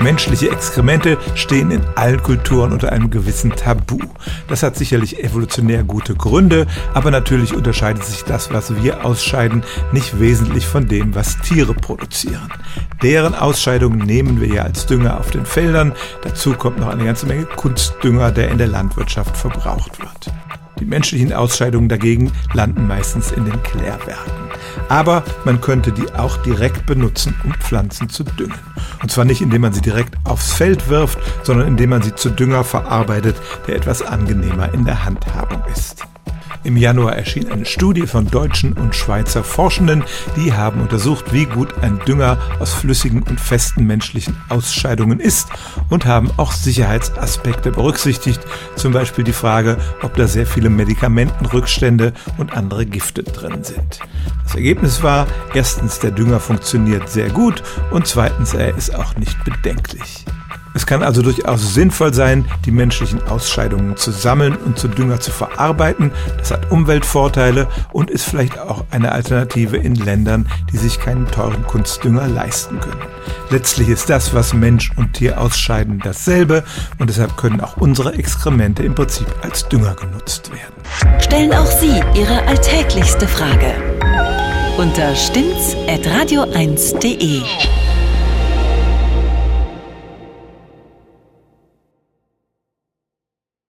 Menschliche Exkremente stehen in allen Kulturen unter einem gewissen Tabu. Das hat sicherlich evolutionär gute Gründe, aber natürlich unterscheidet sich das, was wir ausscheiden, nicht wesentlich von dem, was Tiere produzieren. Deren Ausscheidungen nehmen wir ja als Dünger auf den Feldern. Dazu kommt noch eine ganze Menge Kunstdünger, der in der Landwirtschaft verbraucht wird. Die menschlichen Ausscheidungen dagegen landen meistens in den Klärwerken. Aber man könnte die auch direkt benutzen, um Pflanzen zu düngen. Und zwar nicht, indem man sie direkt aufs Feld wirft, sondern indem man sie zu Dünger verarbeitet, der etwas angenehmer in der Handhabung ist. Im Januar erschien eine Studie von deutschen und Schweizer Forschenden, die haben untersucht, wie gut ein Dünger aus flüssigen und festen menschlichen Ausscheidungen ist und haben auch Sicherheitsaspekte berücksichtigt, zum Beispiel die Frage, ob da sehr viele Medikamentenrückstände und andere Gifte drin sind. Das Ergebnis war, erstens, der Dünger funktioniert sehr gut und zweitens, er ist auch nicht bedenklich. Es kann also durchaus sinnvoll sein, die menschlichen Ausscheidungen zu sammeln und zu Dünger zu verarbeiten. Das hat Umweltvorteile und ist vielleicht auch eine Alternative in Ländern, die sich keinen teuren Kunstdünger leisten können. Letztlich ist das, was Mensch und Tier ausscheiden, dasselbe und deshalb können auch unsere Exkremente im Prinzip als Dünger genutzt werden. Stellen auch Sie Ihre alltäglichste Frage unter stimmtz.radio1.de.